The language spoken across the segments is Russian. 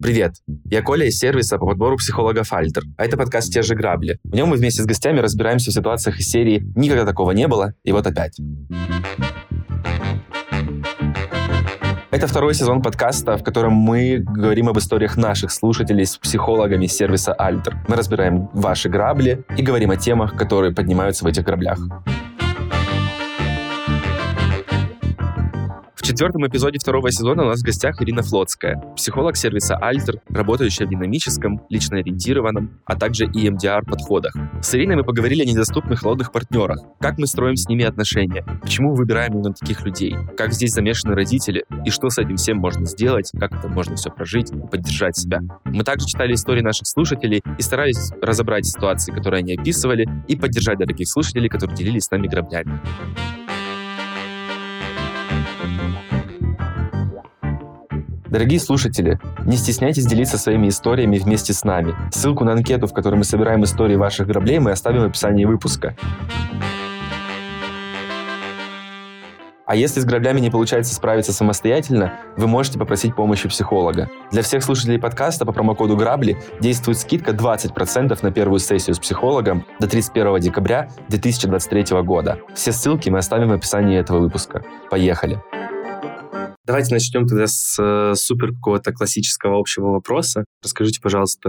Привет, я Коля из сервиса по подбору психологов Альтер, а это подкаст «Те же грабли». В нем мы вместе с гостями разбираемся в ситуациях из серии «Никогда такого не было» и вот опять. Это второй сезон подкаста, в котором мы говорим об историях наших слушателей с психологами сервиса Альтер. Мы разбираем ваши грабли и говорим о темах, которые поднимаются в этих граблях. Четвертом эпизоде второго сезона у нас в гостях Ирина Флотская, психолог сервиса Альтер, работающая в динамическом, лично ориентированном, а также EMDR-подходах. С Ириной мы поговорили о недоступных холодных партнерах, как мы строим с ними отношения, почему выбираем именно таких людей, как здесь замешаны родители и что с этим всем можно сделать, как это можно все прожить поддержать себя. Мы также читали истории наших слушателей и старались разобрать ситуации, которые они описывали, и поддержать дорогих слушателей, которые делились с нами граблями. Дорогие слушатели, не стесняйтесь делиться своими историями вместе с нами. Ссылку на анкету, в которой мы собираем истории ваших граблей, мы оставим в описании выпуска. А если с граблями не получается справиться самостоятельно, вы можете попросить помощи психолога. Для всех слушателей подкаста по промокоду «Грабли» действует скидка 20% на первую сессию с психологом до 31 декабря 2023 года. Все ссылки мы оставим в описании этого выпуска. Поехали! Давайте начнем тогда с э, супер какого-то классического общего вопроса. Расскажите, пожалуйста,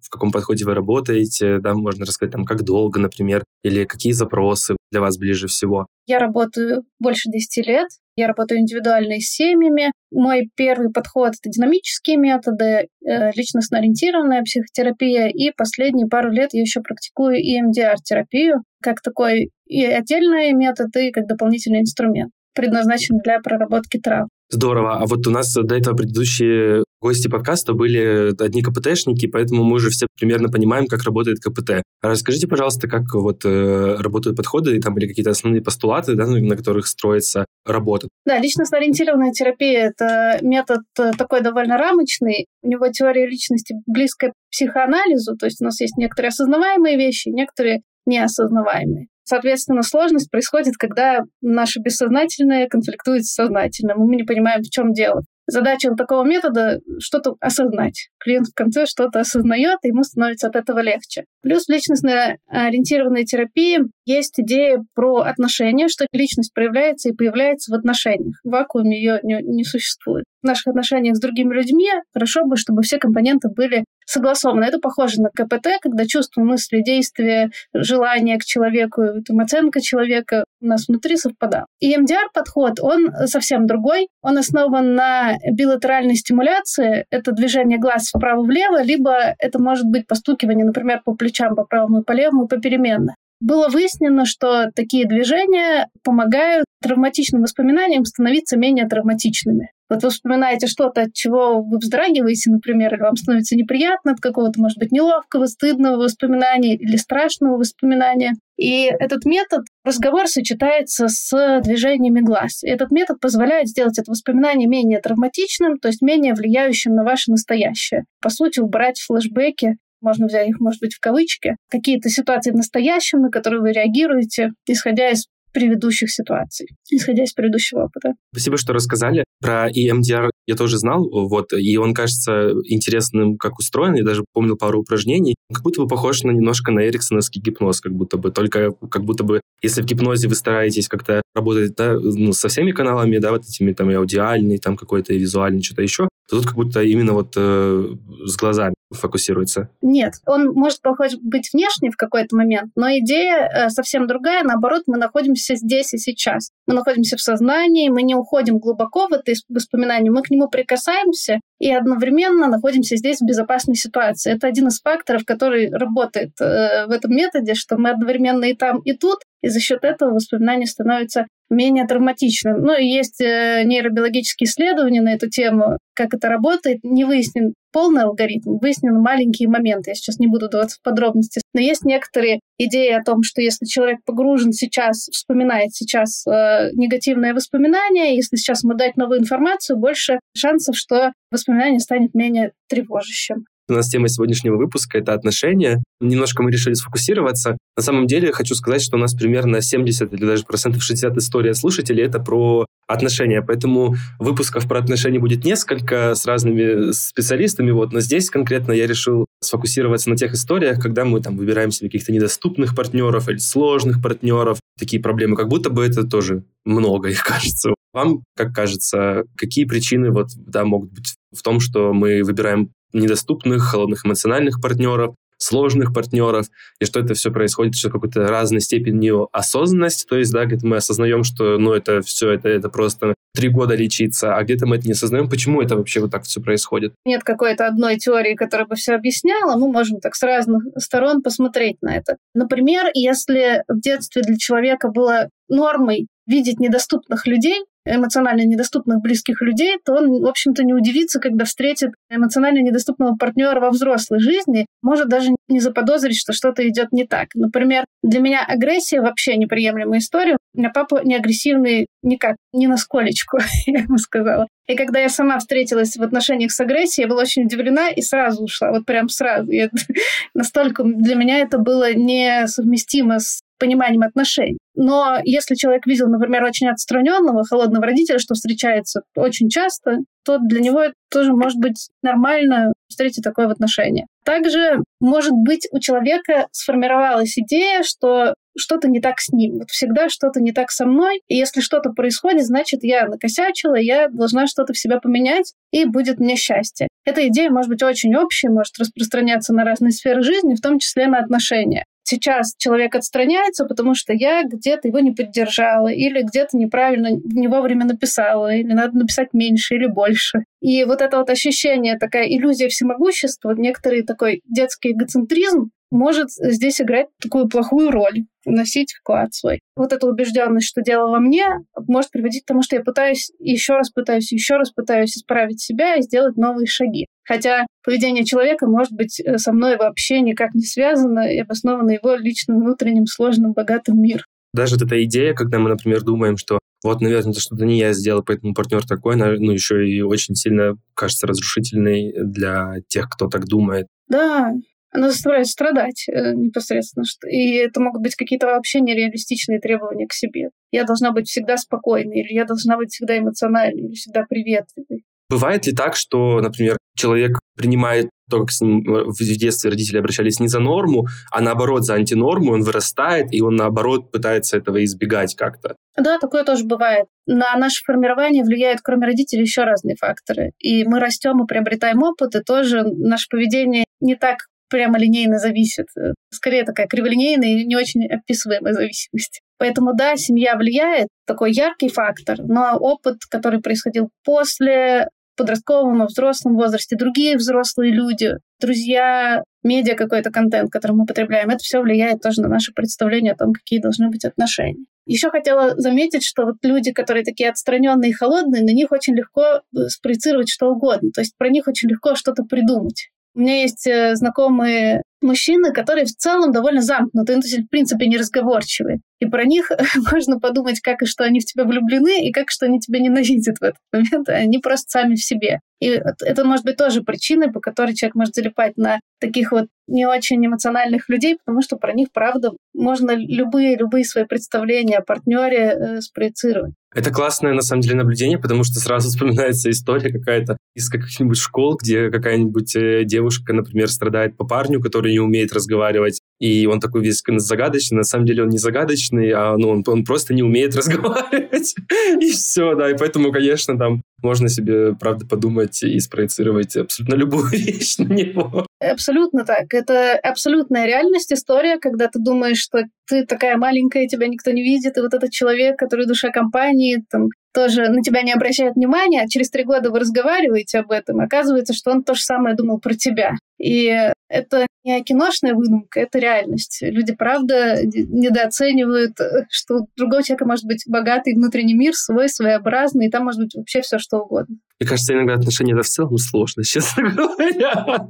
в каком подходе вы работаете, да, можно рассказать там, как долго, например, или какие запросы для вас ближе всего. Я работаю больше 10 лет. Я работаю индивидуально с семьями. Мой первый подход — это динамические методы, э, личностно-ориентированная психотерапия. И последние пару лет я еще практикую EMDR-терапию как такой и отдельный метод, и как дополнительный инструмент предназначен для проработки трав. Здорово. А вот у нас до этого предыдущие гости подкаста были одни КПТшники, поэтому мы уже все примерно понимаем, как работает КПТ. А расскажите, пожалуйста, как вот э, работают подходы, и там были какие-то основные постулаты, да, на которых строится работа. Да, личностно-ориентированная терапия — это метод э, такой довольно рамочный. У него теория личности близкая к психоанализу, то есть у нас есть некоторые осознаваемые вещи, некоторые неосознаваемые. Соответственно, сложность происходит, когда наше бессознательное конфликтует с сознательным, мы не понимаем, в чем дело. Задача такого метода — что-то осознать. Клиент в конце что-то осознает, и ему становится от этого легче. Плюс в личностно-ориентированной терапии есть идея про отношения, что личность проявляется и появляется в отношениях. В вакууме ее не, не существует. В наших отношениях с другими людьми хорошо бы, чтобы все компоненты были согласованы. Это похоже на КПТ, когда чувства, мысли, действия, желания к человеку, там, оценка человека у нас внутри совпадают. И MDR-подход, он совсем другой. Он основан на билатеральной стимуляции. Это движение глаз вправо-влево, либо это может быть постукивание, например, по плечам, по правому и по левому, попеременно. Было выяснено, что такие движения помогают травматичным воспоминаниям становиться менее травматичными. Вот вы вспоминаете что-то, от чего вы вздрагиваете, например, или вам становится неприятно от какого-то, может быть, неловкого, стыдного воспоминания или страшного воспоминания. И этот метод, разговор сочетается с движениями глаз. И этот метод позволяет сделать это воспоминание менее травматичным, то есть менее влияющим на ваше настоящее. По сути, убрать флешбеки можно взять их, может быть, в кавычки, какие-то ситуации в настоящем, на которые вы реагируете, исходя из предыдущих ситуаций, исходя из предыдущего опыта. Спасибо, что рассказали. Про EMDR я тоже знал, вот, и он кажется интересным, как устроен, я даже помнил пару упражнений. Как будто бы похож на немножко на эриксоновский гипноз, как будто бы, только как будто бы, если в гипнозе вы стараетесь как-то работать да, ну, со всеми каналами, да, вот этими там и аудиальный, там какой-то и визуальный, что-то еще, то тут как будто именно вот э, с глазами фокусируется. Нет, он может похож быть внешне в какой-то момент, но идея э, совсем другая. Наоборот, мы находимся здесь и сейчас. Мы находимся в сознании, мы не уходим глубоко в это воспоминание, мы к нему прикасаемся и одновременно находимся здесь в безопасной ситуации. Это один из факторов, который работает э, в этом методе, что мы одновременно и там, и тут, и за счет этого воспоминание становится менее травматичным. Ну и есть э, нейробиологические исследования на эту тему, как это работает. Не выяснен полный алгоритм, выяснены маленькие моменты. Я сейчас не буду даваться в подробности. Но есть некоторые идеи о том, что если человек погружен сейчас, вспоминает сейчас э, негативные воспоминания, если сейчас ему дать новую информацию, больше шансов, что воспоминание станет менее тревожащим. У нас тема сегодняшнего выпуска — это отношения. Немножко мы решили сфокусироваться. На самом деле хочу сказать, что у нас примерно 70 или даже процентов 60 история слушателей — это про отношения. Поэтому выпусков про отношения будет несколько с разными специалистами. Вот. Но здесь конкретно я решил сфокусироваться на тех историях, когда мы там выбираем себе каких-то недоступных партнеров или сложных партнеров. Такие проблемы, как будто бы это тоже много, их кажется. Вам, как кажется, какие причины вот, да, могут быть в том, что мы выбираем недоступных, холодных эмоциональных партнеров, сложных партнеров, и что это все происходит еще в какой-то разной степени осознанности, то есть, да, где-то мы осознаем, что, ну, это все, это, это просто три года лечиться, а где-то мы это не осознаем, почему это вообще вот так все происходит. Нет какой-то одной теории, которая бы все объясняла, мы можем так с разных сторон посмотреть на это. Например, если в детстве для человека было нормой видеть недоступных людей, эмоционально недоступных близких людей, то он, в общем-то, не удивится, когда встретит эмоционально недоступного партнера во взрослой жизни, может даже не заподозрить, что что-то идет не так. Например, для меня агрессия вообще неприемлемая история. У меня папа не агрессивный никак, ни на сколечку, я бы сказала. И когда я сама встретилась в отношениях с агрессией, я была очень удивлена и сразу ушла, вот прям сразу. Я, настолько для меня это было несовместимо с пониманием отношений. Но если человек видел, например, очень отстраненного, холодного родителя, что встречается очень часто, то для него это тоже может быть нормально встретить такое в отношении. Также, может быть, у человека сформировалась идея, что что-то не так с ним. Вот всегда что-то не так со мной. И если что-то происходит, значит, я накосячила, я должна что-то в себя поменять, и будет мне счастье. Эта идея может быть очень общей, может распространяться на разные сферы жизни, в том числе на отношения сейчас человек отстраняется, потому что я где-то его не поддержала, или где-то неправильно не вовремя написала, или надо написать меньше или больше. И вот это вот ощущение, такая иллюзия всемогущества, некоторый такой детский эгоцентризм, может здесь играть такую плохую роль, вносить вклад свой. Вот эта убежденность, что дело во мне, может приводить к тому, что я пытаюсь еще раз пытаюсь, еще раз пытаюсь исправить себя и сделать новые шаги. Хотя поведение человека может быть э, со мной вообще никак не связано и обосновано его личным внутренним сложным богатым миром. Даже вот эта идея, когда мы, например, думаем, что вот, наверное, это что-то не я сделал, поэтому партнер такой, ну, еще и очень сильно кажется разрушительной для тех, кто так думает. Да, она заставляет страдать э, непосредственно. И это могут быть какие-то вообще нереалистичные требования к себе. Я должна быть всегда спокойной, или я должна быть всегда эмоциональной, или всегда приветливой. Бывает ли так, что, например, человек принимает то, как с ним в детстве родители обращались не за норму, а наоборот за антинорму, он вырастает, и он наоборот пытается этого избегать как-то. Да, такое тоже бывает. На наше формирование влияют, кроме родителей, еще разные факторы. И мы растем и приобретаем опыт, и тоже наше поведение не так прямо линейно зависит. Скорее такая криволинейная и не очень описываемая зависимость. Поэтому да, семья влияет, такой яркий фактор, но опыт, который происходил после подростковом и взрослом возрасте, другие взрослые люди, друзья, медиа какой-то контент, который мы потребляем, это все влияет тоже на наше представление о том, какие должны быть отношения. Еще хотела заметить, что вот люди, которые такие отстраненные и холодные, на них очень легко э, спроецировать что угодно. То есть про них очень легко что-то придумать. У меня есть э, знакомые мужчины, которые в целом довольно замкнуты, ну, то есть, в принципе, неразговорчивые. И про них можно подумать, как и что они в тебя влюблены, и как что они тебя ненавидят в этот момент. Они просто сами в себе. И это может быть тоже причиной, по которой человек может залипать на таких вот не очень эмоциональных людей, потому что про них, правда, можно любые, любые свои представления о партнере э, спроецировать. Это классное, на самом деле, наблюдение, потому что сразу вспоминается история какая-то из каких-нибудь школ, где какая-нибудь э, девушка, например, страдает по парню, который не умеет разговаривать, и он такой весь загадочный. На самом деле он не загадочный, а ну, он, он просто не умеет разговаривать. и все, да. И поэтому, конечно, там можно себе, правда, подумать и спроецировать абсолютно любую вещь на него. Абсолютно так. Это абсолютная реальность, история, когда ты думаешь, что ты такая маленькая, тебя никто не видит, и вот этот человек, который душа компании, там, тоже на тебя не обращает внимания, а через три года вы разговариваете об этом, оказывается, что он то же самое думал про тебя. И это не киношная выдумка, это реальность. Люди, правда, недооценивают, что у другого человека может быть богатый внутренний мир, свой, своеобразный, и там может быть вообще все что угодно. Мне кажется, иногда отношения это в целом сложно, честно говоря.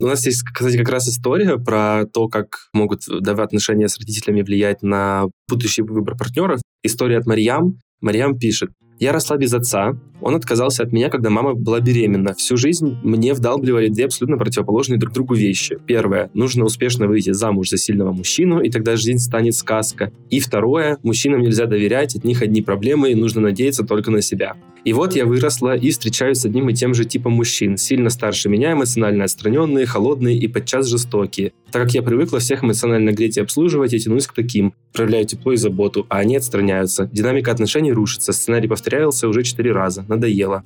У нас есть, кстати, как раз история про то, как могут отношения с родителями влиять на будущий выбор партнеров. История от Марьям. Марьям пишет. Я росла без отца. Он отказался от меня, когда мама была беременна. Всю жизнь мне вдалбливали две абсолютно противоположные друг другу вещи. Первое. Нужно успешно выйти замуж за сильного мужчину, и тогда жизнь станет сказка. И второе. Мужчинам нельзя доверять, от них одни проблемы, и нужно надеяться только на себя. И вот я выросла и встречаюсь с одним и тем же типом мужчин, сильно старше меня, эмоционально отстраненные, холодные и подчас жестокие. Так как я привыкла всех эмоционально греть и обслуживать, я тянусь к таким, проявляю тепло и заботу, а они отстраняются. Динамика отношений рушится, сценарий повторялся уже четыре раза, надоело.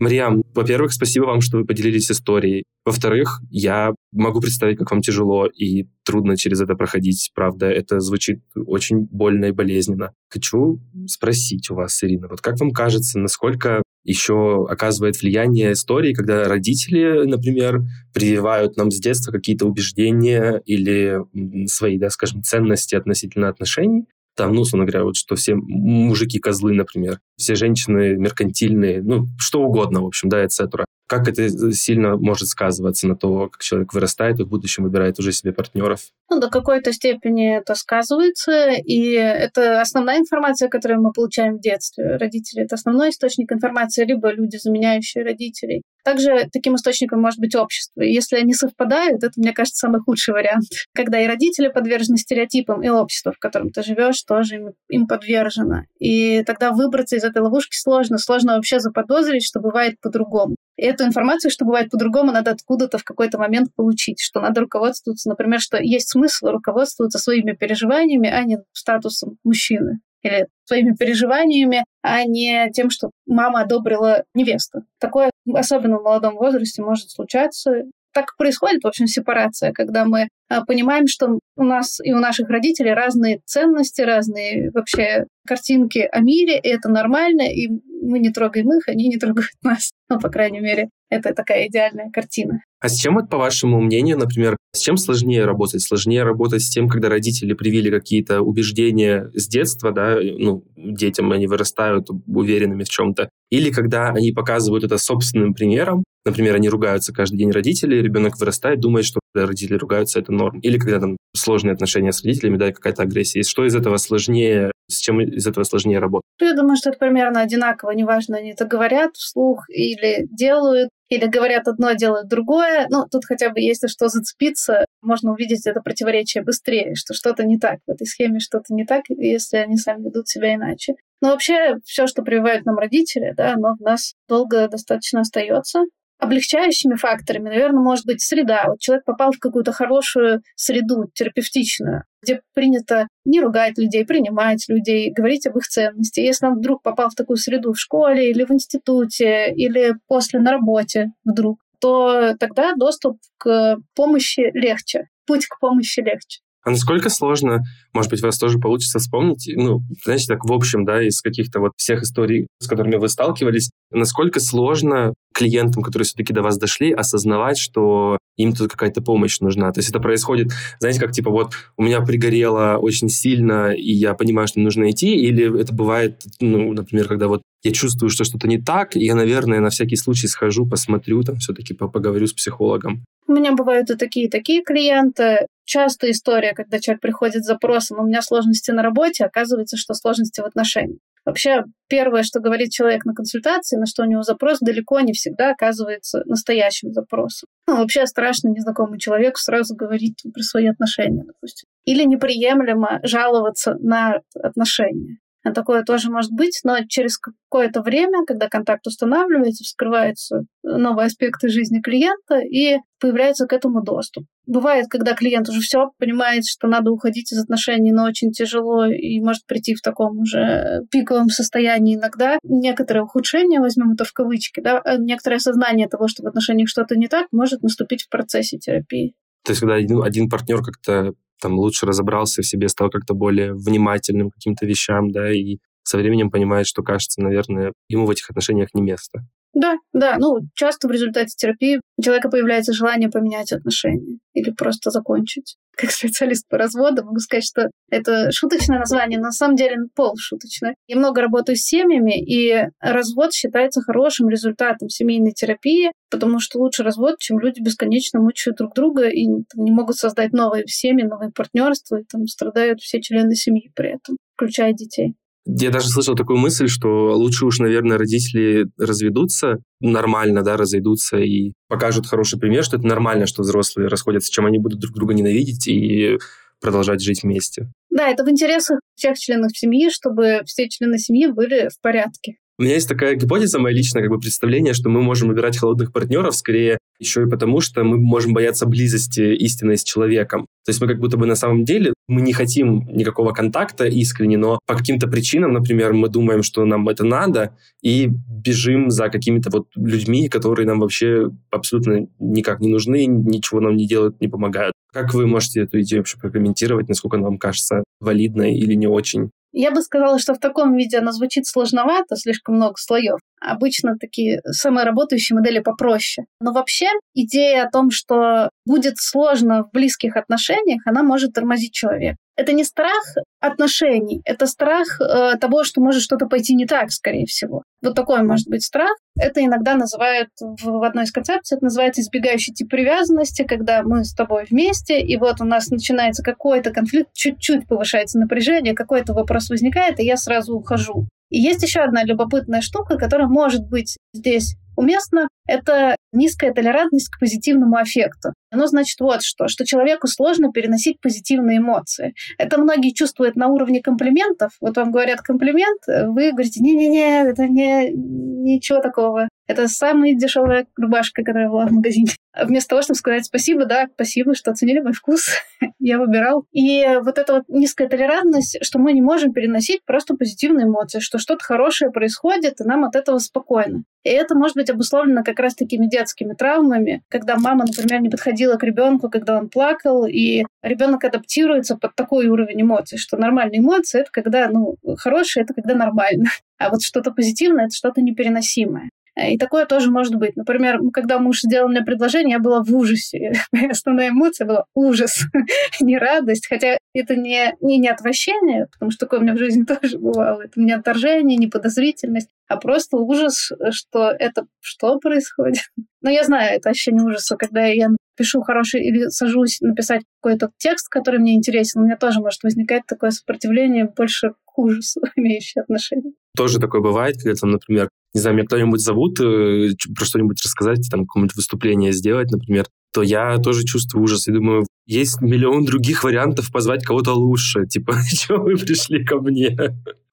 Мариам, во-первых, спасибо вам, что вы поделились историей. Во-вторых, я могу представить, как вам тяжело и трудно через это проходить. Правда, это звучит очень больно и болезненно. Хочу спросить у вас, Ирина, вот как вам кажется, насколько еще оказывает влияние истории, когда родители, например, прививают нам с детства какие-то убеждения или свои, да, скажем, ценности относительно отношений, там, ну, условно говоря, вот что все мужики козлы, например, все женщины меркантильные, ну, что угодно, в общем, да, etc. Как это сильно может сказываться на то, как человек вырастает и в будущем выбирает уже себе партнеров? Ну, до какой-то степени это сказывается, и это основная информация, которую мы получаем в детстве. Родители — это основной источник информации, либо люди, заменяющие родителей. Также таким источником может быть общество. И если они совпадают, это, мне кажется, самый худший вариант. Когда и родители подвержены стереотипам, и общество, в котором ты живешь, тоже им, им подвержено. И тогда выбраться из этой ловушки сложно. Сложно вообще заподозрить, что бывает по-другому. Эту информацию, что бывает по-другому, надо откуда-то в какой-то момент получить, что надо руководствоваться, например, что есть смысл руководствоваться своими переживаниями, а не статусом мужчины или своими переживаниями, а не тем, что мама одобрила невесту. Такое особенно в молодом возрасте может случаться. Так происходит, в общем, сепарация, когда мы а, понимаем, что у нас и у наших родителей разные ценности, разные вообще картинки о мире, и это нормально, и мы не трогаем их, они не трогают нас. Ну, по крайней мере, это такая идеальная картина. А с чем, по вашему мнению, например, с чем сложнее работать? Сложнее работать с тем, когда родители привили какие-то убеждения с детства, да, ну, детям они вырастают уверенными в чем-то, или когда они показывают это собственным примером, например, они ругаются каждый день родители, ребенок вырастает, думает, что родители ругаются, это норм. Или когда там сложные отношения с родителями, да, какая-то агрессия. И что из этого сложнее, с чем из этого сложнее работать? Я думаю, что это примерно одинаково. Неважно, они это говорят вслух или делают, или говорят одно, делают другое. Ну, тут хотя бы есть что зацепиться, можно увидеть это противоречие быстрее, что что-то не так в этой схеме, что-то не так, если они сами ведут себя иначе. Но вообще все, что прививают нам родители, да, оно в нас долго достаточно остается облегчающими факторами, наверное, может быть среда. Вот человек попал в какую-то хорошую среду, терапевтичную, где принято не ругать людей, принимать людей, говорить об их ценности. Если он вдруг попал в такую среду в школе или в институте, или после на работе вдруг, то тогда доступ к помощи легче, путь к помощи легче. А насколько сложно, может быть, вас тоже получится вспомнить, ну, знаете, так в общем, да, из каких-то вот всех историй, с которыми вы сталкивались, насколько сложно клиентам, которые все-таки до вас дошли, осознавать, что им тут какая-то помощь нужна. То есть это происходит, знаете, как типа вот у меня пригорело очень сильно, и я понимаю, что нужно идти, или это бывает, ну, например, когда вот я чувствую, что что-то не так, и я, наверное, на всякий случай схожу, посмотрю, там все-таки поговорю с психологом. У меня бывают и такие, и такие клиенты. Часто история, когда человек приходит с запросом, у меня сложности на работе, оказывается, что сложности в отношениях. Вообще, первое, что говорит человек на консультации, на что у него запрос, далеко не всегда оказывается настоящим запросом. Ну, вообще страшно незнакомому человеку сразу говорить про свои отношения, допустим. Или неприемлемо жаловаться на отношения. Такое тоже может быть, но через какое-то время, когда контакт устанавливается, вскрываются новые аспекты жизни клиента и появляется к этому доступ. Бывает, когда клиент уже все понимает, что надо уходить из отношений, но очень тяжело и может прийти в таком уже пиковом состоянии иногда. Некоторое ухудшение, возьмем это в кавычки, да, а некоторое осознание того, что в отношениях что-то не так, может наступить в процессе терапии. То есть, когда один, один партнер как-то там лучше разобрался в себе, стал как-то более внимательным к каким-то вещам, да, и со временем понимает, что, кажется, наверное, ему в этих отношениях не место. Да, да. Ну, часто в результате терапии у человека появляется желание поменять отношения или просто закончить. Как специалист по разводу могу сказать, что это шуточное название, но на самом деле полушуточное. Я много работаю с семьями, и развод считается хорошим результатом семейной терапии, потому что лучше развод, чем люди бесконечно мучают друг друга и не могут создать новые семьи, новые партнерства, и там страдают все члены семьи при этом, включая детей. Я даже слышал такую мысль, что лучше уж, наверное, родители разведутся нормально, да, разойдутся и покажут хороший пример, что это нормально, что взрослые расходятся, чем они будут друг друга ненавидеть и продолжать жить вместе. Да, это в интересах всех членов семьи, чтобы все члены семьи были в порядке. У меня есть такая гипотеза, мое личное как бы, представление, что мы можем выбирать холодных партнеров скорее еще и потому, что мы можем бояться близости истинной с человеком. То есть мы как будто бы на самом деле мы не хотим никакого контакта искренне, но по каким-то причинам, например, мы думаем, что нам это надо, и бежим за какими-то вот людьми, которые нам вообще абсолютно никак не нужны, ничего нам не делают, не помогают. Как вы можете эту идею вообще прокомментировать, насколько она вам кажется валидной или не очень? Я бы сказала, что в таком виде она звучит сложновато, слишком много слоев. Обычно такие самые работающие модели попроще. Но вообще идея о том, что будет сложно в близких отношениях, она может тормозить человека. Это не страх отношений, это страх э, того, что может что-то пойти не так, скорее всего. Вот такой может быть страх. Это иногда называют, в, в одной из концепций, это называется избегающий тип привязанности, когда мы с тобой вместе, и вот у нас начинается какой-то конфликт, чуть-чуть повышается напряжение, какой-то вопрос возникает, и я сразу ухожу. И есть еще одна любопытная штука, которая может быть здесь уместно, это низкая толерантность к позитивному аффекту. Оно значит вот что, что человеку сложно переносить позитивные эмоции. Это многие чувствуют на уровне комплиментов. Вот вам говорят комплимент, вы говорите, не-не-не, это не, ничего такого. Это самая дешевая рубашка, которая была в магазине. Вместо того, чтобы сказать спасибо, да, спасибо, что оценили мой вкус, я выбирал. И вот эта вот низкая толерантность, что мы не можем переносить просто позитивные эмоции, что что-то хорошее происходит, и нам от этого спокойно. И это может быть обусловлено как раз такими детскими травмами, когда мама, например, не подходила к ребенку, когда он плакал, и ребенок адаптируется под такой уровень эмоций, что нормальные эмоции это когда, ну, хорошие это когда нормально, а вот что-то позитивное это что-то непереносимое. И такое тоже может быть. Например, когда муж сделал мне предложение, я была в ужасе. Моя основная эмоция была ужас, не радость. Хотя это не, не, не отвращение, потому что такое у меня в жизни тоже бывало. Это не отторжение, не подозрительность, а просто ужас, что это что происходит. Но я знаю это ощущение ужаса, когда я пишу хороший или сажусь написать какой-то текст, который мне интересен, у меня тоже может возникать такое сопротивление больше к ужасу, имеющее отношение. Тоже такое бывает, когда там, например, не знаю, меня кто-нибудь зовут, э, про что-нибудь рассказать, там, какое-нибудь выступление сделать, например, то я тоже чувствую ужас и думаю, есть миллион других вариантов позвать кого-то лучше. Типа, чего вы пришли ко мне?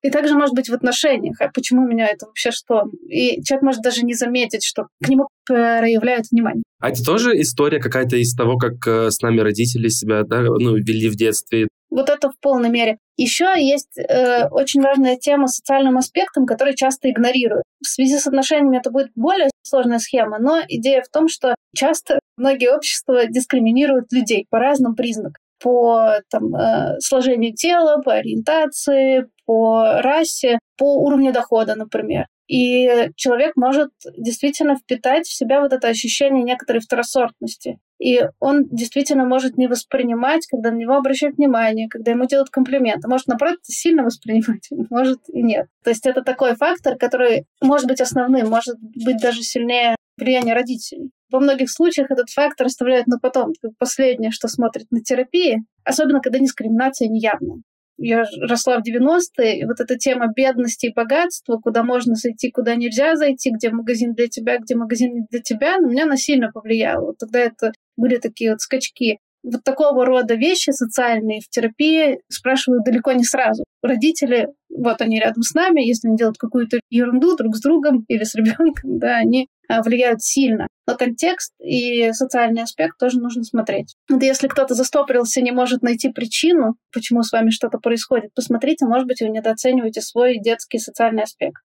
И также может быть в отношениях. А почему меня это вообще что? И человек может даже не заметить, что к нему проявляют внимание. А это тоже история какая-то из того, как э, с нами родители себя да, ну, вели в детстве? Вот это в полной мере. Еще есть э, очень важная тема с социальным аспектом, который часто игнорируют. В связи с отношениями это будет более сложная схема, но идея в том, что часто многие общества дискриминируют людей по разным признакам по там, э, сложению тела, по ориентации, по расе, по уровню дохода, например. И человек может действительно впитать в себя вот это ощущение некоторой второсортности. И он действительно может не воспринимать, когда на него обращают внимание, когда ему делают комплименты. Может, наоборот, сильно воспринимать, может и нет. То есть это такой фактор, который может быть основным, может быть даже сильнее влияния родителей. Во многих случаях этот фактор оставляют на потом. последнее, что смотрит на терапии, особенно когда дискриминация неявная я росла в 90-е, и вот эта тема бедности и богатства, куда можно зайти, куда нельзя зайти, где магазин для тебя, где магазин не для тебя, на меня она сильно повлияла. Тогда это были такие вот скачки. Вот такого рода вещи социальные в терапии спрашивают далеко не сразу. Родители, вот они рядом с нами, если они делают какую-то ерунду друг с другом или с ребенком, да, они а, влияют сильно. Но контекст и социальный аспект тоже нужно смотреть. Вот если кто-то застопорился, не может найти причину, почему с вами что-то происходит, посмотрите, может быть, вы недооцениваете свой детский социальный аспект.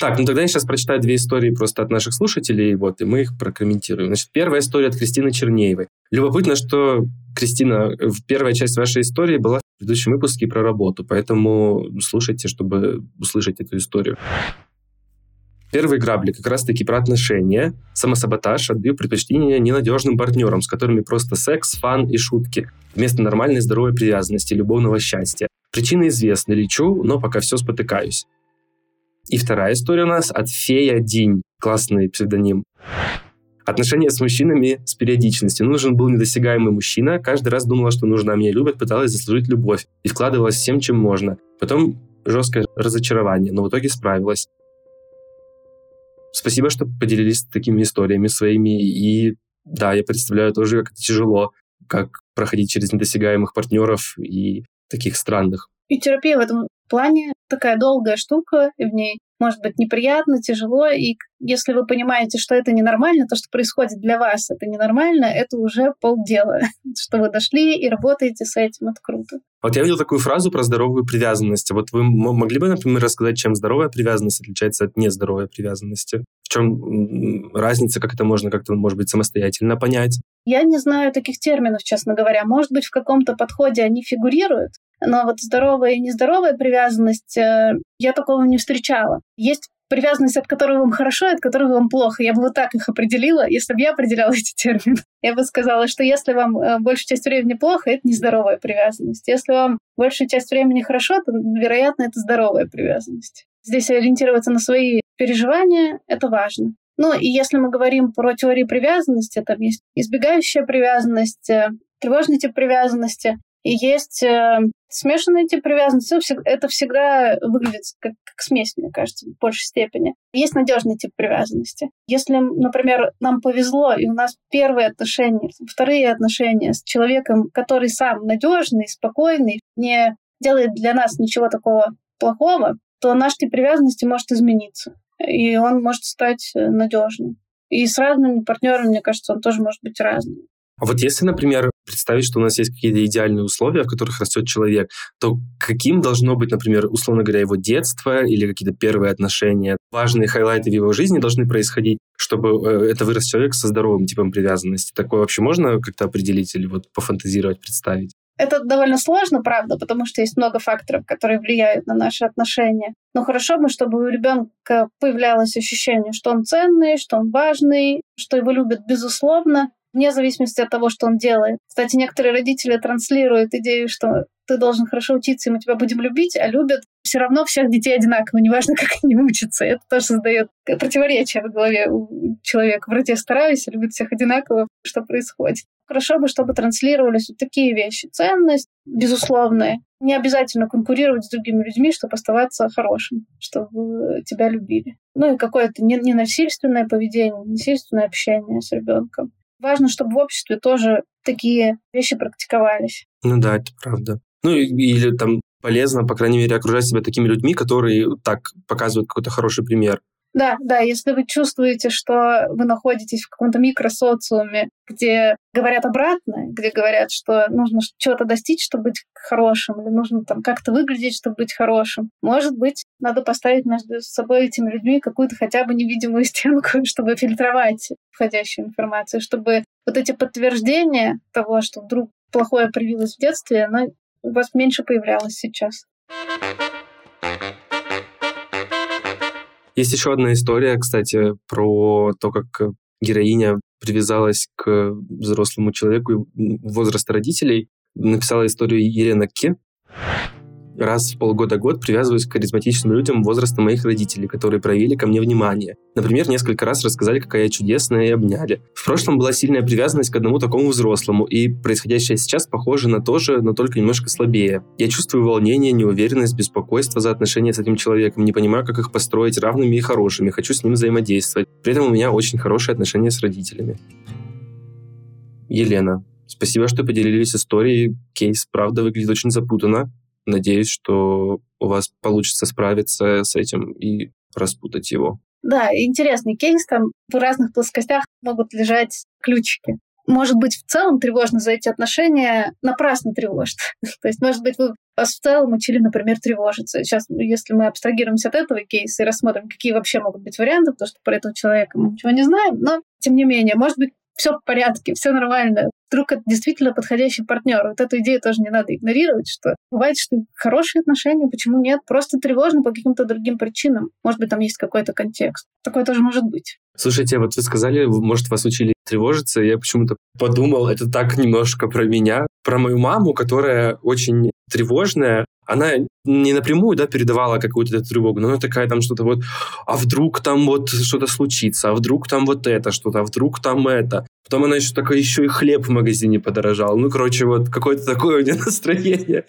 Так, ну тогда я сейчас прочитаю две истории просто от наших слушателей, вот, и мы их прокомментируем. Значит, первая история от Кристины Чернеевой. Любопытно, что, Кристина, первая часть вашей истории была в предыдущем выпуске про работу, поэтому слушайте, чтобы услышать эту историю. Первые грабли как раз-таки про отношения, самосаботаж, отдаю предпочтение ненадежным партнерам, с которыми просто секс, фан и шутки, вместо нормальной здоровой привязанности, любовного счастья. Причины известны, лечу, но пока все спотыкаюсь. И вторая история у нас от Фея Динь. Классный псевдоним. Отношения с мужчинами с периодичностью. Нужен был недосягаемый мужчина. Каждый раз думала, что нужна, меня любят, пыталась заслужить любовь. И вкладывалась всем, чем можно. Потом жесткое разочарование, но в итоге справилась. Спасибо, что поделились такими историями своими. И да, я представляю тоже, как это тяжело, как проходить через недосягаемых партнеров и таких странных. И терапия в этом плане такая долгая штука, и в ней может быть неприятно, тяжело, и если вы понимаете, что это ненормально, то, что происходит для вас, это ненормально, это уже полдела, что вы дошли и работаете с этим, это круто. Вот я видел такую фразу про здоровую привязанность. Вот вы могли бы, например, рассказать, чем здоровая привязанность отличается от нездоровой привязанности? Чем разница, как это можно как-то, может быть, самостоятельно понять? Я не знаю таких терминов, честно говоря. Может быть, в каком-то подходе они фигурируют, но вот здоровая и нездоровая привязанность, э, я такого не встречала. Есть привязанность, от которой вам хорошо, от которой вам плохо. Я бы вот так их определила, если бы я определяла эти термины. Я бы сказала, что если вам э, большую часть времени плохо, это нездоровая привязанность. Если вам большую часть времени хорошо, то, вероятно, это здоровая привязанность. Здесь ориентироваться на свои переживания — это важно. Ну и если мы говорим про теории привязанности, там есть избегающая привязанность, э, тревожный тип привязанности, и есть э, смешанный тип привязанности. Это всегда выглядит как, как смесь, мне кажется, в большей степени. Есть надежный тип привязанности. Если, например, нам повезло, и у нас первые отношения, вторые отношения с человеком, который сам надежный, спокойный, не делает для нас ничего такого плохого, то наш тип привязанности может измениться. И он может стать э, надежным. И с разными партнерами, мне кажется, он тоже может быть разным. А вот если, например, представить, что у нас есть какие-то идеальные условия, в которых растет человек, то каким должно быть, например, условно говоря, его детство или какие-то первые отношения? Важные хайлайты в его жизни должны происходить, чтобы э, это вырос человек со здоровым типом привязанности. Такое вообще можно как-то определить или вот пофантазировать, представить? Это довольно сложно, правда, потому что есть много факторов, которые влияют на наши отношения. Но хорошо бы, чтобы у ребенка появлялось ощущение, что он ценный, что он важный, что его любят безусловно, вне зависимости от того, что он делает. Кстати, некоторые родители транслируют идею, что ты должен хорошо учиться, и мы тебя будем любить, а любят все равно всех детей одинаково, неважно, как они учатся. Это тоже создает противоречие в голове у человека. Вроде стараюсь, а любят всех одинаково. Что происходит? Хорошо бы, чтобы транслировались вот такие вещи. Ценность, безусловная. Не обязательно конкурировать с другими людьми, чтобы оставаться хорошим, чтобы тебя любили. Ну и какое-то ненасильственное поведение, насильственное общение с ребенком важно, чтобы в обществе тоже такие вещи практиковались. Ну да, это правда. Ну или там полезно, по крайней мере, окружать себя такими людьми, которые так показывают какой-то хороший пример. Да, да, если вы чувствуете, что вы находитесь в каком-то микросоциуме, где говорят обратно, где говорят, что нужно чего-то достичь, чтобы быть хорошим, или нужно там как-то выглядеть, чтобы быть хорошим, может быть, надо поставить между собой этими людьми какую-то хотя бы невидимую стенку, чтобы фильтровать входящую информацию, чтобы вот эти подтверждения того, что вдруг плохое проявилось в детстве, оно у вас меньше появлялось сейчас. Есть еще одна история, кстати, про то, как героиня привязалась к взрослому человеку возраста родителей. Написала историю Елена Ке раз в полгода-год привязываюсь к харизматичным людям возраста моих родителей, которые проявили ко мне внимание. Например, несколько раз рассказали, какая я чудесная, и обняли. В прошлом была сильная привязанность к одному такому взрослому, и происходящее сейчас похоже на то же, но только немножко слабее. Я чувствую волнение, неуверенность, беспокойство за отношения с этим человеком, не понимаю, как их построить равными и хорошими, хочу с ним взаимодействовать. При этом у меня очень хорошие отношения с родителями. Елена, Спасибо, что поделились историей. Кейс, правда, выглядит очень запутанно. Надеюсь, что у вас получится справиться с этим и распутать его. Да, интересный кейс. Там в разных плоскостях могут лежать ключики. Может быть, в целом тревожно за эти отношения напрасно тревожит. То есть, может быть, вы вас в целом учили, например, тревожиться. Сейчас, если мы абстрагируемся от этого кейса и рассмотрим, какие вообще могут быть варианты, потому что про этого человека мы ничего не знаем, но, тем не менее, может быть, все в порядке, все нормально. Вдруг это действительно подходящий партнер. Вот эту идею тоже не надо игнорировать, что бывает, что хорошие отношения, почему нет? Просто тревожно по каким-то другим причинам. Может быть, там есть какой-то контекст. Такое тоже может быть. Слушайте, вот вы сказали, может, вас учили тревожиться. Я почему-то подумал, это так немножко про меня, про мою маму, которая очень тревожная, она не напрямую, да, передавала какую-то тревогу, но она такая там что-то вот, а вдруг там вот что-то случится, а вдруг там вот это что-то, а вдруг там это. Потом она еще такая, еще и хлеб в магазине подорожал. Ну, короче, вот какое-то такое у нее настроение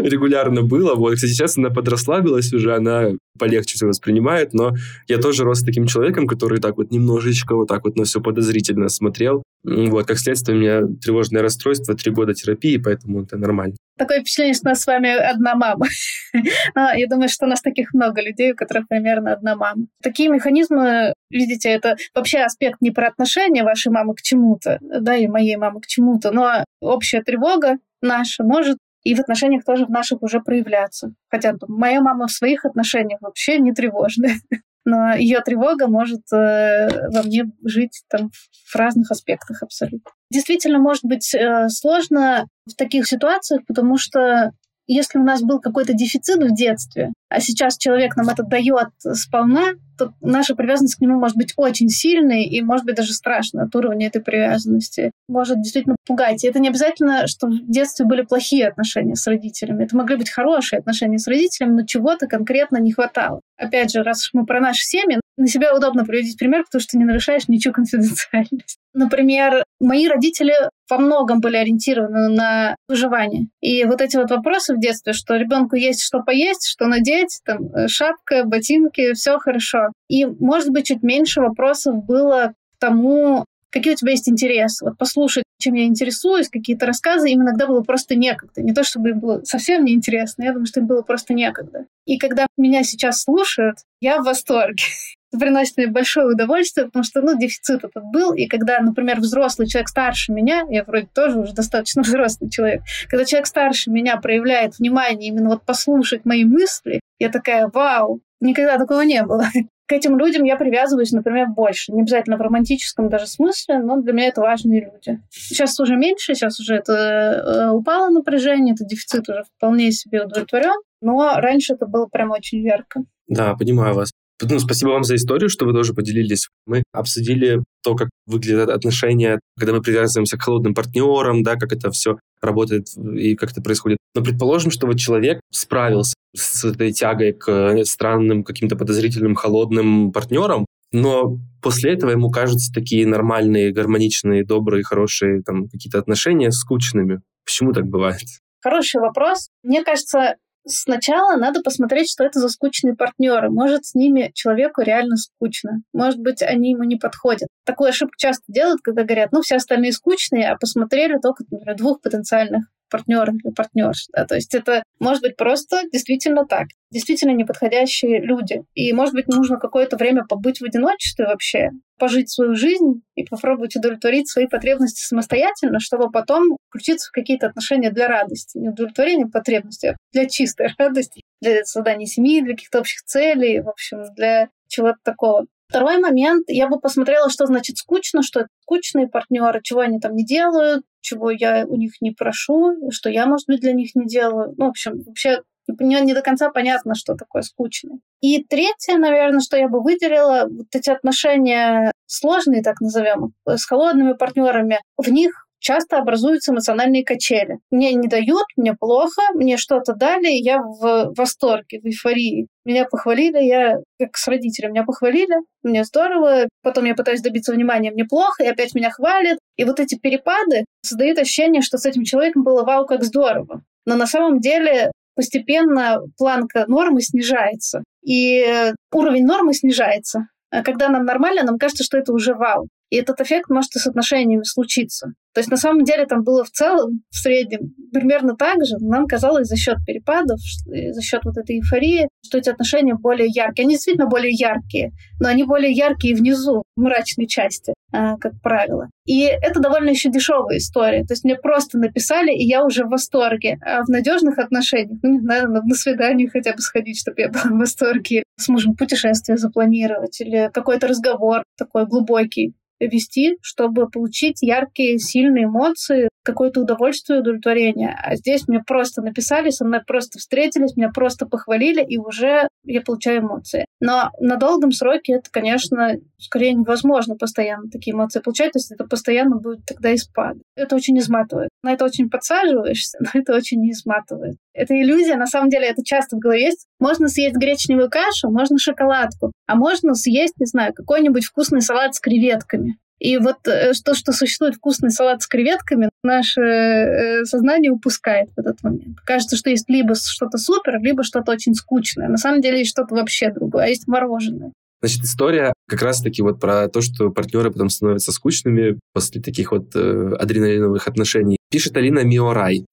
регулярно было. Вот, кстати, сейчас она подрасслабилась уже, она полегче все воспринимает, но я тоже рос таким человеком, который так вот немножечко вот так вот на все подозрительно смотрел. Вот, как следствие, у меня тревожное расстройство, три года терапии, поэтому это нормально. Такое впечатление, что у нас с вами одна мама. А, я думаю, что у нас таких много людей, у которых примерно одна мама. Такие механизмы, видите, это вообще аспект не про отношения вашей мамы к чему-то, да, и моей мамы к чему-то, но общая тревога наша может и в отношениях тоже в наших уже проявляться. Хотя моя мама в своих отношениях вообще не тревожная. Но ее тревога может э, во мне жить там в разных аспектах абсолютно. Действительно, может быть э, сложно в таких ситуациях, потому что если у нас был какой-то дефицит в детстве, а сейчас человек нам это дает сполна, то наша привязанность к нему может быть очень сильной и, может быть, даже страшной от уровня этой привязанности. Может действительно пугать. И это не обязательно, что в детстве были плохие отношения с родителями. Это могли быть хорошие отношения с родителями, но чего-то конкретно не хватало. Опять же, раз мы про наши семьи, на себя удобно приводить пример, потому что не нарушаешь ничью конфиденциальность. Например, мои родители во многом были ориентированы на выживание. И вот эти вот вопросы в детстве, что ребенку есть что поесть, что надеть, там, э, шапка, ботинки, все хорошо. И, может быть, чуть меньше вопросов было к тому, какие у тебя есть интересы. Вот послушать, чем я интересуюсь, какие-то рассказы, им иногда было просто некогда. Не то, чтобы им было совсем неинтересно, я думаю, что им было просто некогда. И когда меня сейчас слушают, я в восторге. Это приносит мне большое удовольствие, потому что, ну, дефицит этот был. И когда, например, взрослый человек старше меня, я вроде тоже уже достаточно взрослый человек, когда человек старше меня проявляет внимание именно вот послушать мои мысли, я такая, вау, никогда такого не было к этим людям я привязываюсь, например, больше. Не обязательно в романтическом даже смысле, но для меня это важные люди. Сейчас уже меньше, сейчас уже это э, упало напряжение, это дефицит уже вполне себе удовлетворен, но раньше это было прям очень ярко. Да, понимаю вас. Ну, спасибо вам за историю, что вы тоже поделились. Мы обсудили то, как выглядят отношения, когда мы привязываемся к холодным партнерам, да, как это все работает и как это происходит. Но предположим, что вот человек справился с этой тягой к э, странным, каким-то подозрительным, холодным партнерам, но после этого ему кажутся такие нормальные, гармоничные, добрые, хорошие там какие-то отношения скучными. Почему так бывает? Хороший вопрос. Мне кажется, сначала надо посмотреть, что это за скучные партнеры. Может, с ними человеку реально скучно. Может быть, они ему не подходят. Такую ошибку часто делают, когда говорят, ну, все остальные скучные, а посмотрели только, например, двух потенциальных партнера или партнерш. Да? То есть это может быть просто действительно так. Действительно неподходящие люди. И, может быть, нужно какое-то время побыть в одиночестве вообще, пожить свою жизнь и попробовать удовлетворить свои потребности самостоятельно, чтобы потом включиться в какие-то отношения для радости. Не удовлетворения потребностей, а для чистой радости, для создания семьи, для каких-то общих целей, в общем, для чего-то такого. Второй момент, я бы посмотрела, что значит скучно, что это скучные партнеры, чего они там не делают, чего я у них не прошу, что я, может быть, для них не делаю. Ну, в общем, вообще не, не до конца понятно, что такое скучный. И третье, наверное, что я бы выделила, вот эти отношения сложные, так назовем, с холодными партнерами, в них часто образуются эмоциональные качели. Мне не дают, мне плохо, мне что-то дали, я в восторге, в эйфории. Меня похвалили, я как с родителями, меня похвалили, мне здорово, потом я пытаюсь добиться внимания, мне плохо, и опять меня хвалят. И вот эти перепады создают ощущение, что с этим человеком было вау, как здорово. Но на самом деле постепенно планка нормы снижается, и уровень нормы снижается. А когда нам нормально, нам кажется, что это уже вау. И этот эффект может и с отношениями случиться. То есть на самом деле там было в целом, в среднем, примерно так же. Нам казалось за счет перепадов, за счет вот этой эйфории, что эти отношения более яркие. Они действительно более яркие, но они более яркие внизу, в мрачной части, а, как правило. И это довольно еще дешевая история. То есть мне просто написали, и я уже в восторге. А в надежных отношениях, ну, не знаю, на свидание хотя бы сходить, чтобы я была в восторге. С мужем путешествие запланировать или какой-то разговор такой глубокий вести, чтобы получить яркие, сильные эмоции, какое-то удовольствие, удовлетворение. А здесь мне просто написали, со мной просто встретились, меня просто похвалили, и уже я получаю эмоции. Но на долгом сроке это, конечно, скорее невозможно постоянно такие эмоции получать, то есть это постоянно будет тогда и спад. Это очень изматывает. На это очень подсаживаешься, но это очень изматывает. Это иллюзия, на самом деле это часто в голове есть. Можно съесть гречневую кашу, можно шоколадку, а можно съесть, не знаю, какой-нибудь вкусный салат с креветками. И вот то, э, что существует вкусный салат с креветками, наше э, сознание упускает в этот момент. Кажется, что есть либо что-то супер, либо что-то очень скучное. На самом деле есть что-то вообще другое, а есть мороженое. Значит, история как раз-таки вот про то, что партнеры потом становятся скучными после таких вот э, адреналиновых отношений. Пишет Алина Миорай.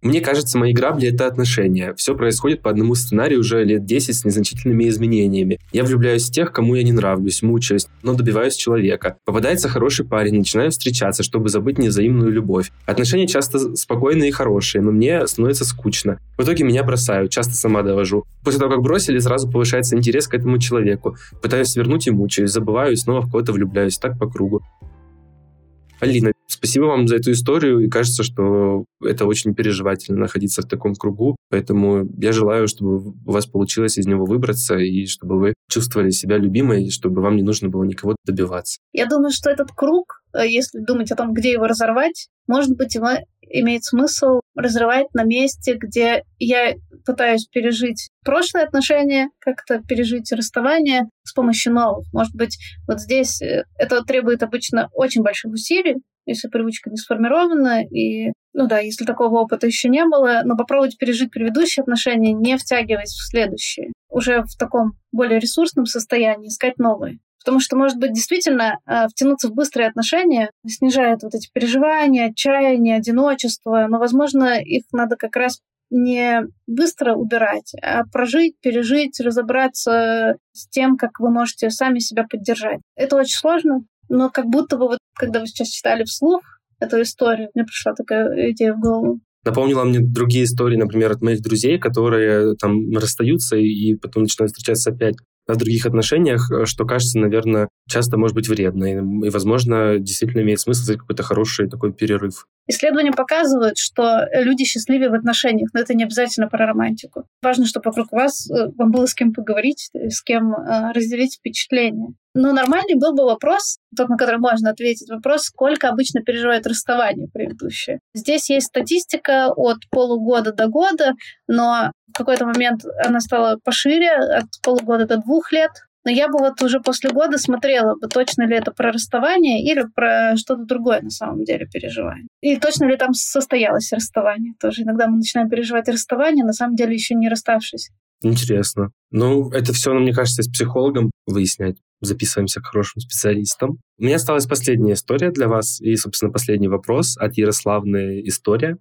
Мне кажется, мои грабли — это отношения. Все происходит по одному сценарию уже лет 10 с незначительными изменениями. Я влюбляюсь в тех, кому я не нравлюсь, мучаюсь, но добиваюсь человека. Попадается хороший парень, начинаю встречаться, чтобы забыть невзаимную любовь. Отношения часто спокойные и хорошие, но мне становится скучно. В итоге меня бросают, часто сама довожу. После того, как бросили, сразу повышается интерес к этому человеку. Пытаюсь вернуть и мучаюсь, забываю и снова в кого-то влюбляюсь, так по кругу. Алина, спасибо вам за эту историю, и кажется, что это очень переживательно находиться в таком кругу, поэтому я желаю, чтобы у вас получилось из него выбраться, и чтобы вы чувствовали себя любимой, и чтобы вам не нужно было никого добиваться. Я думаю, что этот круг, если думать о том, где его разорвать, может быть, его имеет смысл разрывать на месте, где я пытаюсь пережить прошлые отношения, как-то пережить расставание с помощью новых. Может быть, вот здесь э, это требует обычно очень больших усилий, если привычка не сформирована, и, ну да, если такого опыта еще не было, но попробовать пережить предыдущие отношения, не втягиваясь в следующие. Уже в таком более ресурсном состоянии искать новые. Потому что, может быть, действительно э, втянуться в быстрые отношения снижает вот эти переживания, отчаяние, одиночество, но, возможно, их надо как раз не быстро убирать, а прожить, пережить, разобраться с тем, как вы можете сами себя поддержать. Это очень сложно, но как будто бы вот, когда вы сейчас читали вслух эту историю, мне пришла такая идея в голову. Напомнила мне другие истории, например, от моих друзей, которые там расстаются и потом начинают встречаться опять в других отношениях, э, что кажется, наверное, часто может быть вредно. И возможно, действительно имеет смысл сделать какой-то хороший такой перерыв. Исследования показывают, что люди счастливее в отношениях, но это не обязательно про романтику. Важно, чтобы вокруг вас э, вам было с кем поговорить, с кем э, разделить впечатления. Но нормальный был бы вопрос, тот, на который можно ответить, вопрос, сколько обычно переживает расставание предыдущее. Здесь есть статистика от полугода до года, но в какой-то момент она стала пошире, от полугода до двух лет. Но я бы вот уже после года смотрела бы, точно ли это про расставание или про что-то другое на самом деле переживание. И точно ли там состоялось расставание. Тоже иногда мы начинаем переживать расставание, на самом деле еще не расставшись. Интересно. Ну, это все, мне кажется, с психологом выяснять записываемся к хорошим специалистам. У меня осталась последняя история для вас и, собственно, последний вопрос от Ярославны «История».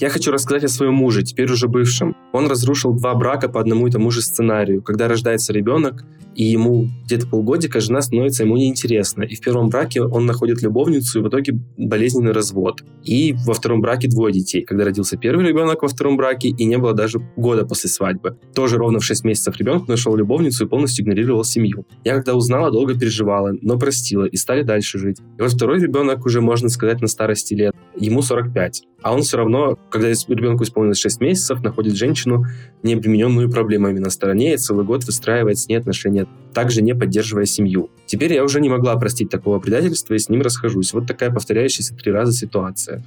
Я хочу рассказать о своем муже, теперь уже бывшем. Он разрушил два брака по одному и тому же сценарию. Когда рождается ребенок, и ему где-то полгодика жена становится ему неинтересна. И в первом браке он находит любовницу, и в итоге болезненный развод. И во втором браке двое детей. Когда родился первый ребенок во втором браке, и не было даже года после свадьбы. Тоже ровно в 6 месяцев ребенок нашел любовницу и полностью игнорировал семью. Я когда узнала, долго переживала, но простила, и стали дальше жить. И вот второй ребенок уже, можно сказать, на старости лет. Ему 45. А он все равно, когда ребенку исполнилось 6 месяцев, находит женщину, не обремененную проблемами на стороне, и целый год выстраивает с ней отношения также не поддерживая семью. Теперь я уже не могла простить такого предательства и с ним расхожусь. Вот такая повторяющаяся три раза ситуация.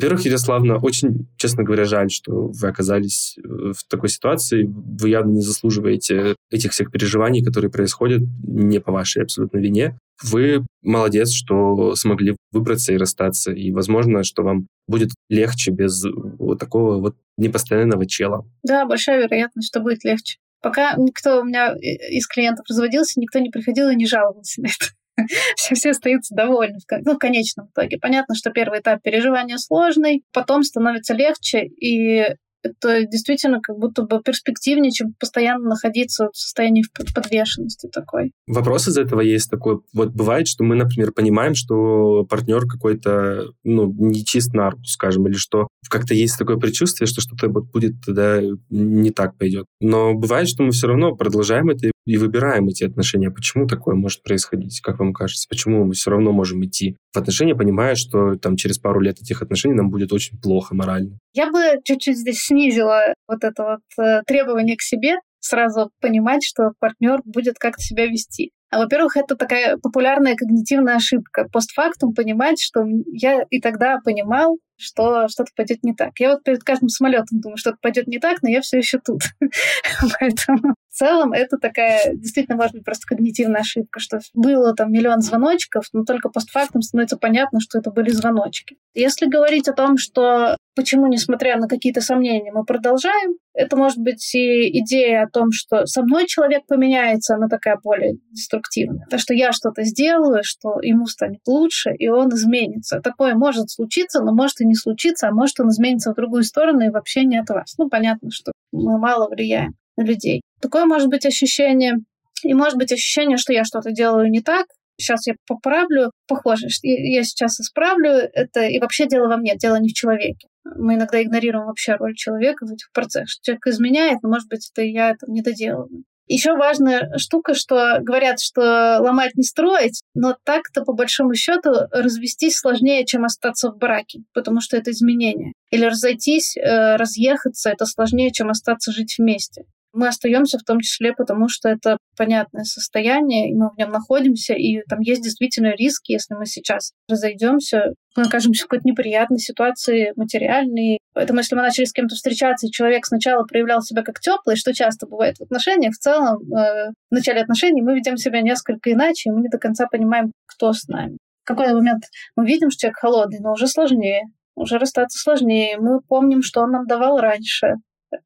Во-первых, Ярославна, очень, честно говоря, жаль, что вы оказались э, в такой ситуации. Вы явно не заслуживаете этих всех переживаний, которые происходят не по вашей абсолютно вине. Вы молодец, что смогли выбраться и расстаться. И, возможно, что вам будет легче без вот такого вот непостоянного чела. Да, большая вероятность, что будет легче. Пока никто у меня из клиентов разводился, никто не приходил и не жаловался на это. Все, все остаются довольны ну, в конечном итоге. Понятно, что первый этап переживания сложный, потом становится легче, и это действительно как будто бы перспективнее, чем постоянно находиться в состоянии подвешенности такой. Вопрос из этого есть такой. Вот бывает, что мы, например, понимаем, что партнер какой-то, ну, не чист на руку, скажем, или что как-то есть такое предчувствие, что что-то вот будет тогда не так пойдет. Но бывает, что мы все равно продолжаем это выбираем эти отношения. Почему такое может происходить, как вам кажется? Почему мы все равно можем идти в отношения, понимая, что там через пару лет этих отношений нам будет очень плохо морально? Я бы чуть-чуть здесь снизила вот это вот э, требование к себе, сразу понимать, что партнер будет как-то себя вести. А, во-первых, это такая популярная когнитивная ошибка. Постфактум понимать, что я и тогда понимал, что что-то пойдет не так. Я вот перед каждым самолетом думаю, что-то пойдет не так, но я все еще тут. Поэтому в целом это такая действительно, может быть, просто когнитивная ошибка, что было там миллион звоночков, но только постфактум становится понятно, что это были звоночки. Если говорить о том, что почему, несмотря на какие-то сомнения, мы продолжаем, это может быть и идея о том, что со мной человек поменяется, она такая более деструктивная. То, что я что-то сделаю, что ему станет лучше, и он изменится. Такое может случиться, но может и не случиться, а может он изменится в другую сторону и вообще не от вас. Ну, понятно, что мы мало влияем на людей. Такое может быть ощущение, и может быть ощущение, что я что-то делаю не так, сейчас я поправлю, похоже, я сейчас исправлю это, и вообще дело во мне, дело не в человеке. Мы иногда игнорируем вообще роль человека в этих процессах. Человек изменяет, но, может быть, это я это не доделываю. Еще важная штука, что говорят, что ломать не строить, но так-то по большому счету развестись сложнее, чем остаться в браке, потому что это изменение. Или разойтись, э, разъехаться, это сложнее, чем остаться жить вместе. Мы остаемся в том числе потому, что это понятное состояние, и мы в нем находимся, и там есть действительно риски, если мы сейчас разойдемся, мы окажемся в какой-то неприятной ситуации материальной. Поэтому если мы начали с кем-то встречаться, и человек сначала проявлял себя как теплый, что часто бывает в отношениях, в целом э, в начале отношений мы ведем себя несколько иначе, и мы не до конца понимаем, кто с нами. В какой момент мы видим, что человек холодный, но уже сложнее, уже расстаться сложнее. Мы помним, что он нам давал раньше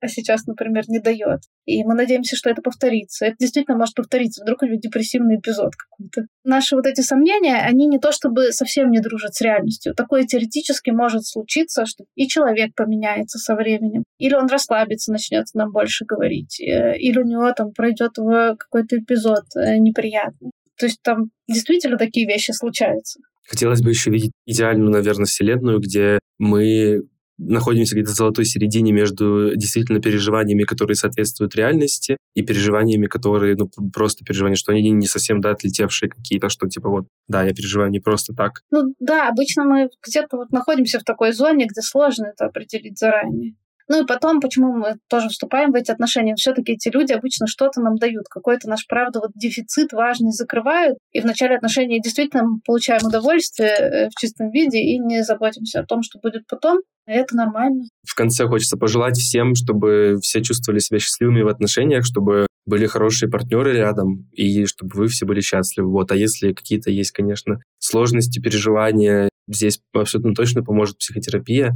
сейчас, например, не дает. И мы надеемся, что это повторится. Это действительно может повториться. Вдруг у него депрессивный эпизод какой-то. Наши вот эти сомнения, они не то чтобы совсем не дружат с реальностью. Такое теоретически может случиться, что и человек поменяется со временем, или он расслабится, начнет нам больше говорить, э, или у него там пройдет какой-то эпизод э, неприятный. То есть там действительно такие вещи случаются. Хотелось бы еще видеть идеальную, наверное, вселенную, где мы находимся где-то в золотой середине между действительно переживаниями, которые соответствуют реальности, и переживаниями, которые, ну, просто переживания, что они не совсем, да, отлетевшие какие-то, что типа вот, да, я переживаю не просто так. Ну да, обычно мы где-то вот находимся в такой зоне, где сложно это определить заранее. Ну и потом, почему мы тоже вступаем в эти отношения? Все-таки эти люди обычно что-то нам дают, какой-то наш, правда, вот дефицит важный закрывают, и в начале отношений действительно мы получаем удовольствие э, в чистом виде и не заботимся о том, что будет потом. Это нормально. В конце хочется пожелать всем, чтобы все чувствовали себя счастливыми в отношениях, чтобы были хорошие партнеры рядом, и чтобы вы все были счастливы. Вот. А если какие-то есть, конечно, сложности, переживания, здесь абсолютно точно поможет психотерапия.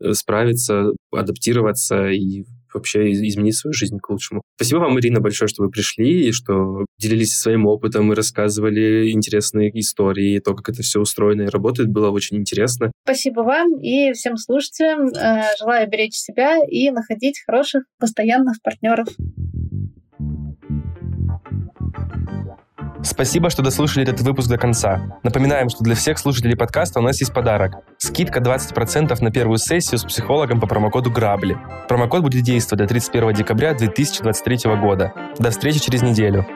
Э, справиться, адаптироваться и вообще изменить свою жизнь к лучшему. Спасибо вам, Ирина, большое, что вы пришли и что делились своим опытом и рассказывали интересные истории, то, как это все устроено и работает, было очень интересно. Спасибо вам и всем слушателям. Э, желаю беречь себя и находить хороших постоянных партнеров. Спасибо, что дослушали этот выпуск до конца. Напоминаем, что для всех слушателей подкаста у нас есть подарок. Скидка 20% на первую сессию с психологом по промокоду «Грабли». Промокод будет действовать до 31 декабря 2023 года. До встречи через неделю.